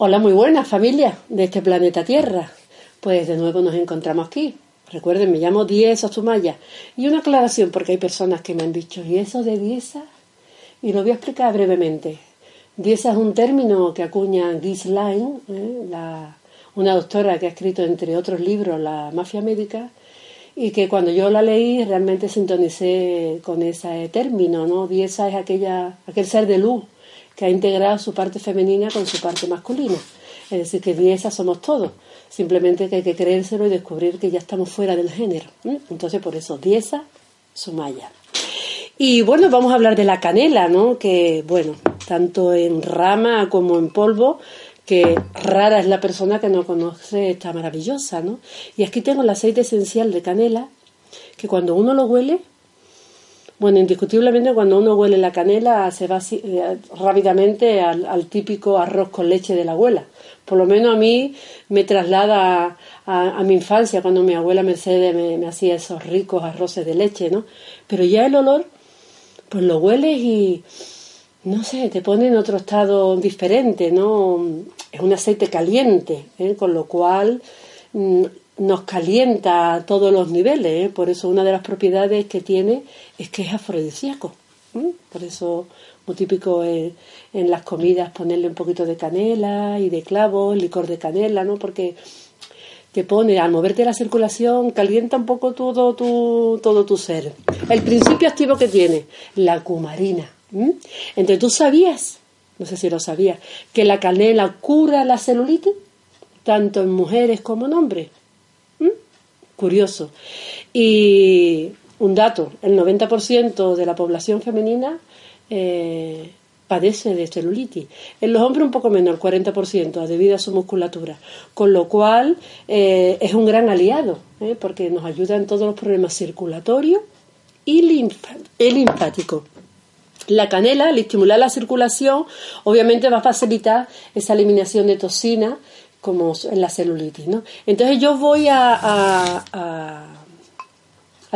Hola, muy buenas familia de este planeta Tierra. Pues de nuevo nos encontramos aquí. Recuerden, me llamo Dieza Sumaya. Y una aclaración, porque hay personas que me han dicho, ¿y eso de Dieza? Y lo voy a explicar brevemente. Dieza es un término que acuña Gisline, ¿eh? una doctora que ha escrito, entre otros libros, La mafia médica, y que cuando yo la leí realmente sintonicé con ese término, ¿no? Dieza es aquella, aquel ser de luz que ha integrado su parte femenina con su parte masculina. Es decir, que Dieza somos todos. Simplemente que hay que creérselo y descubrir que ya estamos fuera del género. Entonces, por eso, Dieza, Sumaya. Y bueno, vamos a hablar de la canela, ¿no? Que, bueno, tanto en rama como en polvo, que rara es la persona que no conoce esta maravillosa, ¿no? Y aquí tengo el aceite esencial de canela, que cuando uno lo huele, bueno, indiscutiblemente cuando uno huele la canela se va eh, rápidamente al, típico arroz con leche de la abuela. Por lo menos a mí me traslada a, mi infancia cuando mi abuela Mercedes me, hacía esos ricos arroces de leche, ¿no? Pero ya el olor, pues lo hueles y, no sé, te pone en otro estado diferente, ¿no? Es un aceite caliente, ¿eh? con lo cual mm, nos calienta a todos los niveles, ¿eh? por eso una de las propiedades que tiene es que es afrodisíaco. Por eso muy típico en, las comidas ponerle un poquito de canela y de clavo, licor de canela, ¿no? Porque te pone, al moverte la circulación, calienta un poco todo tu, todo tu ser. El principio activo que tiene, la cumarina. Entonces, ¿tú sabías, no sé si lo sabías, que la canela cura la celulitis? Tanto en mujeres como en hombres curioso. Y un dato, el 90% de la población femenina eh, padece de celulitis. En los hombres un poco menos, el 40%, debido a su musculatura. Con lo cual eh, es un gran aliado, eh, porque nos ayuda en todos los problemas circulatorios y linfáticos. La canela, al estimular la circulación, obviamente va a facilitar esa eliminación de toxinas como en la celulitis. ¿no? Entonces yo voy a, a,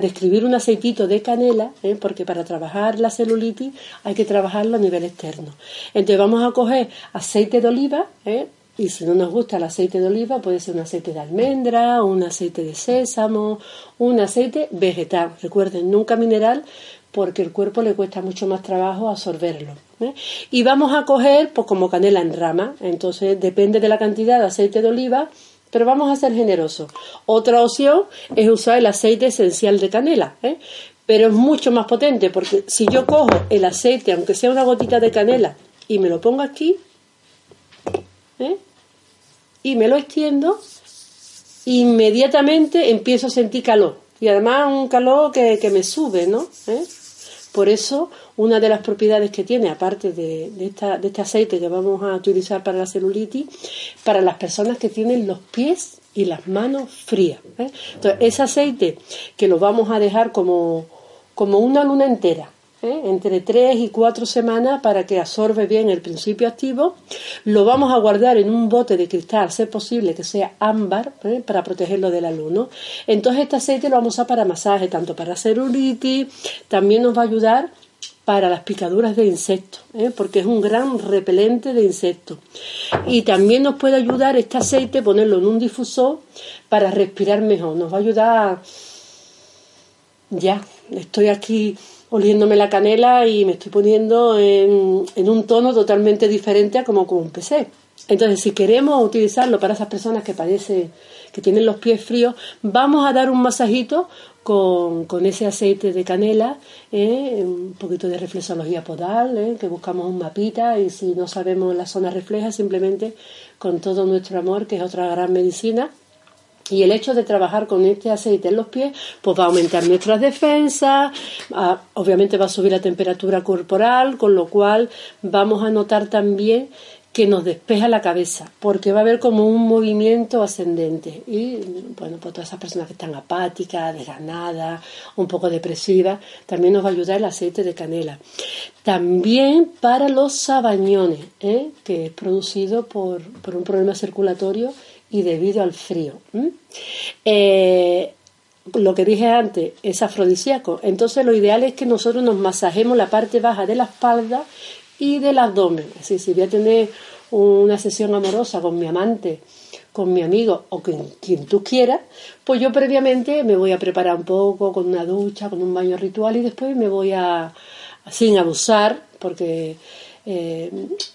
describir un aceitito de canela, ¿eh? porque para trabajar la celulitis hay que trabajarlo a nivel externo. Entonces vamos a coger aceite de oliva, ¿eh? y si no nos gusta el aceite de oliva, puede ser un aceite de almendra, un aceite de sésamo, un aceite vegetal. Recuerden, nunca mineral, porque el cuerpo le cuesta mucho más trabajo absorberlo. ¿Eh? Y vamos a coger, pues como canela en rama, entonces depende de la cantidad de aceite de oliva, pero vamos a ser generosos. Otra opción es usar el aceite esencial de canela, ¿eh? pero es mucho más potente, porque si yo cojo el aceite, aunque sea una gotita de canela, y me lo pongo aquí, ¿eh? y me lo extiendo, inmediatamente empiezo a sentir calor. Y además un calor que, que me sube, ¿no? Por eso, una de las propiedades que tiene, aparte de, este aceite que vamos a utilizar para la celulitis, para las personas que tienen los pies y las manos frías. ¿eh? Entonces, ese aceite que lo vamos a dejar como, como una luna entera, ¿eh? entre tres y cuatro semanas para que absorbe bien el principio activo. Lo vamos a guardar en un bote de cristal, si es posible que sea ámbar, ¿eh? para protegerlo de la luz. Entonces este aceite lo vamos a usar para masaje, tanto para celulitis, también nos va a ayudar para las picaduras de insectos, ¿eh? porque es un gran repelente de insectos. Y también nos puede ayudar este aceite, ponerlo en un difusor para respirar mejor. Nos va a ayudar, ya, estoy aquí oliéndome la canela y me estoy poniendo en, un tono totalmente diferente a como, como empecé. Entonces, si queremos utilizarlo para esas personas que padecen, que tienen los pies fríos, vamos a dar un masajito con, ese aceite de canela, ¿eh? un poquito de reflexología podal, ¿eh? que buscamos un mapita y si no sabemos la zona refleja, simplemente con todo nuestro amor, que es otra gran medicina, y el hecho de trabajar con este aceite en los pies, pues va a aumentar nuestras defensas, obviamente va a subir la temperatura corporal, con lo cual vamos a notar también que nos despeja la cabeza, porque va a haber como un movimiento ascendente. Y bueno, pues todas esas personas que están apáticas, desganadas, un poco depresivas, también nos va a ayudar el aceite de canela. También para los sabañones, ¿eh? que es producido por, un problema circulatorio y debido al frío. Eh, lo que dije antes, es afrodisíaco. Entonces lo ideal es que nosotros nos masajemos la parte baja de la espalda y del abdomen. Así, si voy a tener una sesión amorosa con mi amante, con mi amigo o con quien tú quieras, pues yo previamente me voy a preparar un poco con una ducha, con un baño ritual y después me voy a, sin abusar, porque eh,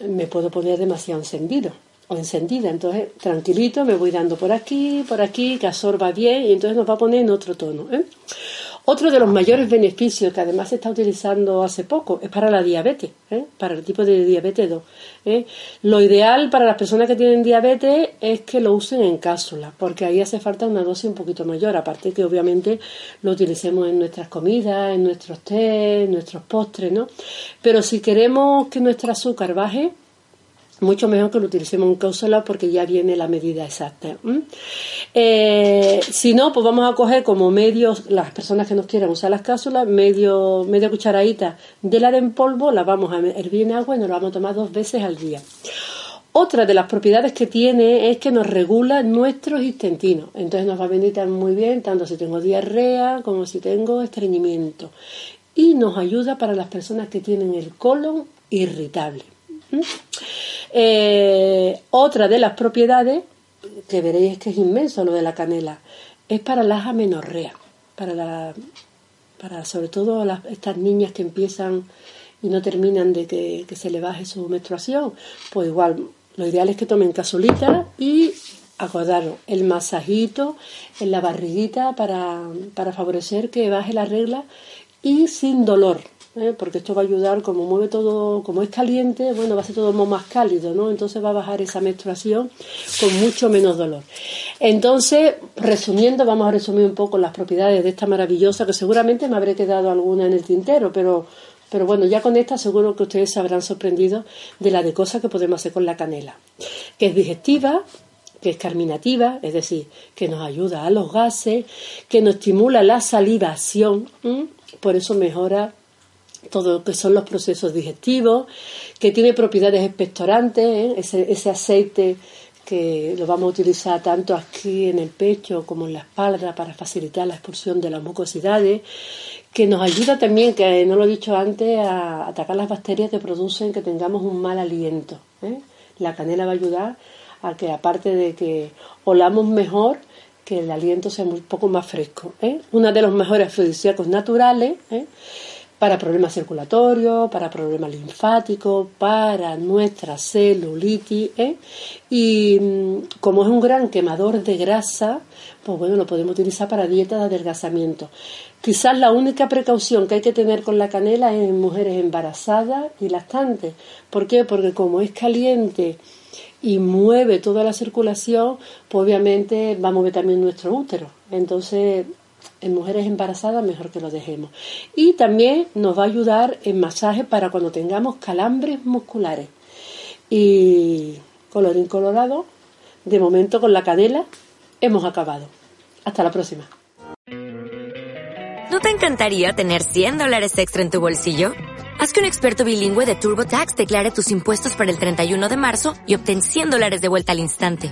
me puedo poner demasiado encendido o encendida. Entonces, tranquilito, me voy dando por aquí, por aquí, que absorba bien y entonces nos va a poner en otro tono. ¿eh? Otro de los mayores beneficios que además se está utilizando hace poco es para la diabetes, ¿eh? para el tipo de diabetes 2. ¿eh? Lo ideal para las personas que tienen diabetes es que lo usen en cápsula, porque ahí hace falta una dosis un poquito mayor, aparte que obviamente lo utilicemos en nuestras comidas, en nuestros té, en nuestros postres, ¿no? Pero si queremos que nuestro azúcar baje, mucho mejor que lo utilicemos en cápsula porque ya viene la medida exacta. Eh, si no, pues vamos a coger como medio, las personas que nos quieran usar las cápsulas, medio, media cucharadita de la en polvo, la vamos a hervir en agua y nos la vamos a tomar dos veces al día. Otra de las propiedades que tiene es que nos regula nuestros intestinos. Entonces nos va a venir muy bien, tanto si tengo diarrea como si tengo estreñimiento. Y nos ayuda para las personas que tienen el colon irritable. Eh, otra de las propiedades, que veréis que es inmenso lo de la canela, es para las amenorreas, para, la, para sobre todo las, estas niñas que empiezan y no terminan de que, se le baje su menstruación, pues igual, lo ideal es que tomen casolita y acordaros, el masajito en la barriguita para, para favorecer que baje la regla y sin dolor. ¿Eh? porque esto va a ayudar, como mueve todo, como es caliente, bueno, va a ser todo más cálido, ¿no? Entonces va a bajar esa menstruación con mucho menos dolor. Entonces, resumiendo, vamos a resumir un poco las propiedades de esta maravillosa, que seguramente me habré quedado alguna en el tintero, pero, pero bueno, ya con esta seguro que ustedes se habrán sorprendido de la de cosas que podemos hacer con la canela, que es digestiva, que es carminativa, es decir, que nos ayuda a los gases, que nos estimula la salivación, por eso mejora todo lo que son los procesos digestivos, que tiene propiedades expectorantes, ¿eh? ese, aceite que lo vamos a utilizar tanto aquí en el pecho como en la espalda para facilitar la expulsión de las mucosidades, que nos ayuda también, que no lo he dicho antes, a atacar las bacterias que producen que tengamos un mal aliento. ¿eh? La canela va a ayudar a que, aparte de que olamos mejor, que el aliento sea un poco más fresco. ¿eh? Uno de los mejores afrodisíacos naturales. ¿eh? Para problemas circulatorios, para problemas linfáticos, para nuestra celulitis. ¿eh? Y mm, como es un gran quemador de grasa, pues bueno, lo podemos utilizar para dieta de adelgazamiento. Quizás la única precaución que hay que tener con la canela es en mujeres embarazadas y lactantes. ¿Por qué? Porque como es caliente y mueve toda la circulación, pues obviamente va a mover también nuestro útero. Entonces en mujeres embarazadas mejor que lo dejemos. Y también nos va a ayudar en masaje para cuando tengamos calambres musculares. Y colorín colorado, de momento con la canela hemos acabado. Hasta la próxima. ¿No te encantaría tener 100 dólares extra en tu bolsillo? Haz que un experto bilingüe de TurboTax declare tus impuestos para el 31 de marzo y obtén 100 dólares de vuelta al instante.